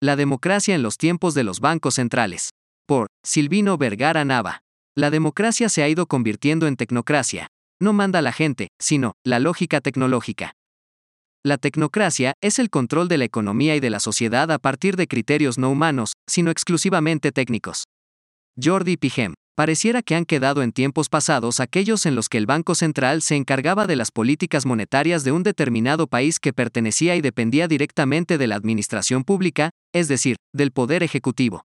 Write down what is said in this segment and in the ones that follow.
La democracia en los tiempos de los bancos centrales. Por Silvino Vergara Nava. La democracia se ha ido convirtiendo en tecnocracia. No manda la gente, sino la lógica tecnológica. La tecnocracia es el control de la economía y de la sociedad a partir de criterios no humanos, sino exclusivamente técnicos. Jordi Pijem. Pareciera que han quedado en tiempos pasados aquellos en los que el Banco Central se encargaba de las políticas monetarias de un determinado país que pertenecía y dependía directamente de la administración pública, es decir, del poder ejecutivo.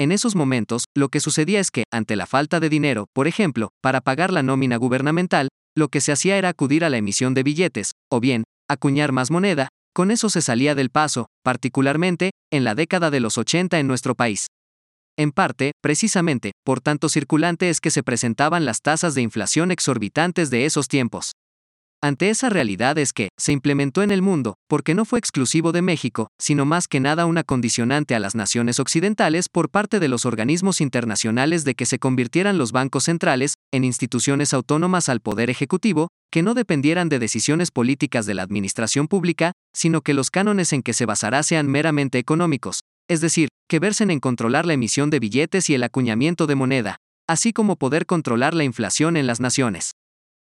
En esos momentos, lo que sucedía es que, ante la falta de dinero, por ejemplo, para pagar la nómina gubernamental, lo que se hacía era acudir a la emisión de billetes, o bien, acuñar más moneda, con eso se salía del paso, particularmente, en la década de los 80 en nuestro país. En parte, precisamente, por tanto circulante es que se presentaban las tasas de inflación exorbitantes de esos tiempos. Ante esa realidad es que, se implementó en el mundo, porque no fue exclusivo de México, sino más que nada una condicionante a las naciones occidentales por parte de los organismos internacionales de que se convirtieran los bancos centrales en instituciones autónomas al poder ejecutivo, que no dependieran de decisiones políticas de la administración pública, sino que los cánones en que se basará sean meramente económicos, es decir, que versen en controlar la emisión de billetes y el acuñamiento de moneda, así como poder controlar la inflación en las naciones.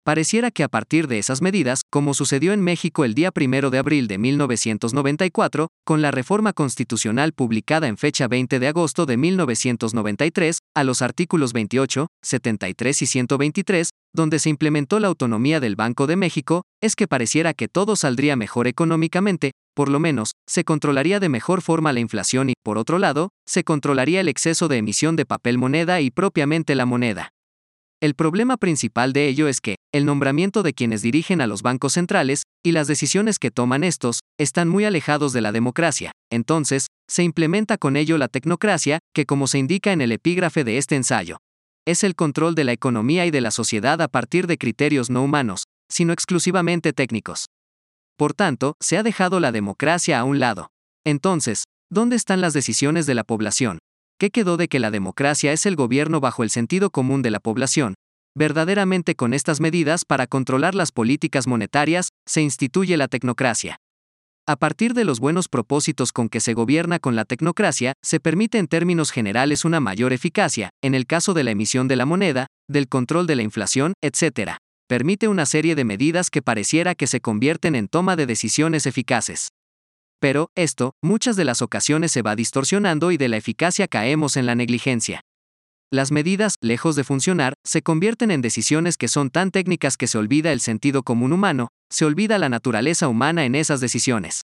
Pareciera que a partir de esas medidas, como sucedió en México el día 1 de abril de 1994, con la reforma constitucional publicada en fecha 20 de agosto de 1993, a los artículos 28, 73 y 123, donde se implementó la autonomía del Banco de México, es que pareciera que todo saldría mejor económicamente, por lo menos, se controlaría de mejor forma la inflación y, por otro lado, se controlaría el exceso de emisión de papel moneda y propiamente la moneda. El problema principal de ello es que, el nombramiento de quienes dirigen a los bancos centrales, y las decisiones que toman estos, están muy alejados de la democracia, entonces, se implementa con ello la tecnocracia, que como se indica en el epígrafe de este ensayo, es el control de la economía y de la sociedad a partir de criterios no humanos, sino exclusivamente técnicos. Por tanto, se ha dejado la democracia a un lado. Entonces, ¿dónde están las decisiones de la población? ¿Qué quedó de que la democracia es el gobierno bajo el sentido común de la población? Verdaderamente con estas medidas para controlar las políticas monetarias, se instituye la tecnocracia. A partir de los buenos propósitos con que se gobierna con la tecnocracia, se permite en términos generales una mayor eficacia, en el caso de la emisión de la moneda, del control de la inflación, etc. Permite una serie de medidas que pareciera que se convierten en toma de decisiones eficaces. Pero, esto, muchas de las ocasiones se va distorsionando y de la eficacia caemos en la negligencia. Las medidas, lejos de funcionar, se convierten en decisiones que son tan técnicas que se olvida el sentido común humano, se olvida la naturaleza humana en esas decisiones.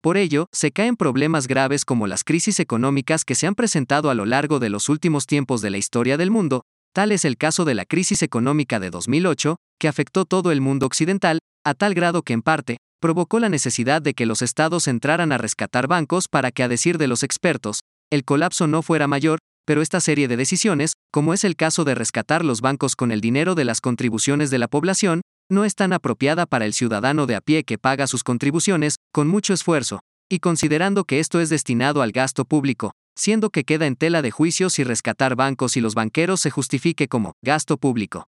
Por ello, se caen problemas graves como las crisis económicas que se han presentado a lo largo de los últimos tiempos de la historia del mundo, tal es el caso de la crisis económica de 2008, que afectó todo el mundo occidental, a tal grado que en parte, provocó la necesidad de que los estados entraran a rescatar bancos para que, a decir de los expertos, el colapso no fuera mayor, pero esta serie de decisiones, como es el caso de rescatar los bancos con el dinero de las contribuciones de la población, no es tan apropiada para el ciudadano de a pie que paga sus contribuciones, con mucho esfuerzo, y considerando que esto es destinado al gasto público, siendo que queda en tela de juicio si rescatar bancos y los banqueros se justifique como gasto público.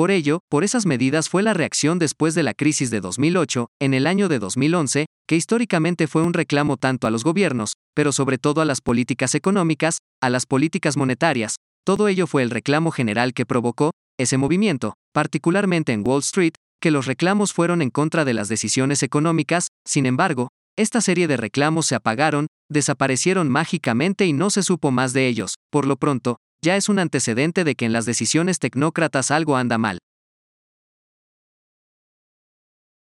Por ello, por esas medidas fue la reacción después de la crisis de 2008, en el año de 2011, que históricamente fue un reclamo tanto a los gobiernos, pero sobre todo a las políticas económicas, a las políticas monetarias, todo ello fue el reclamo general que provocó ese movimiento, particularmente en Wall Street, que los reclamos fueron en contra de las decisiones económicas, sin embargo, esta serie de reclamos se apagaron, desaparecieron mágicamente y no se supo más de ellos, por lo pronto, ya es un antecedente de que en las decisiones tecnócratas algo anda mal.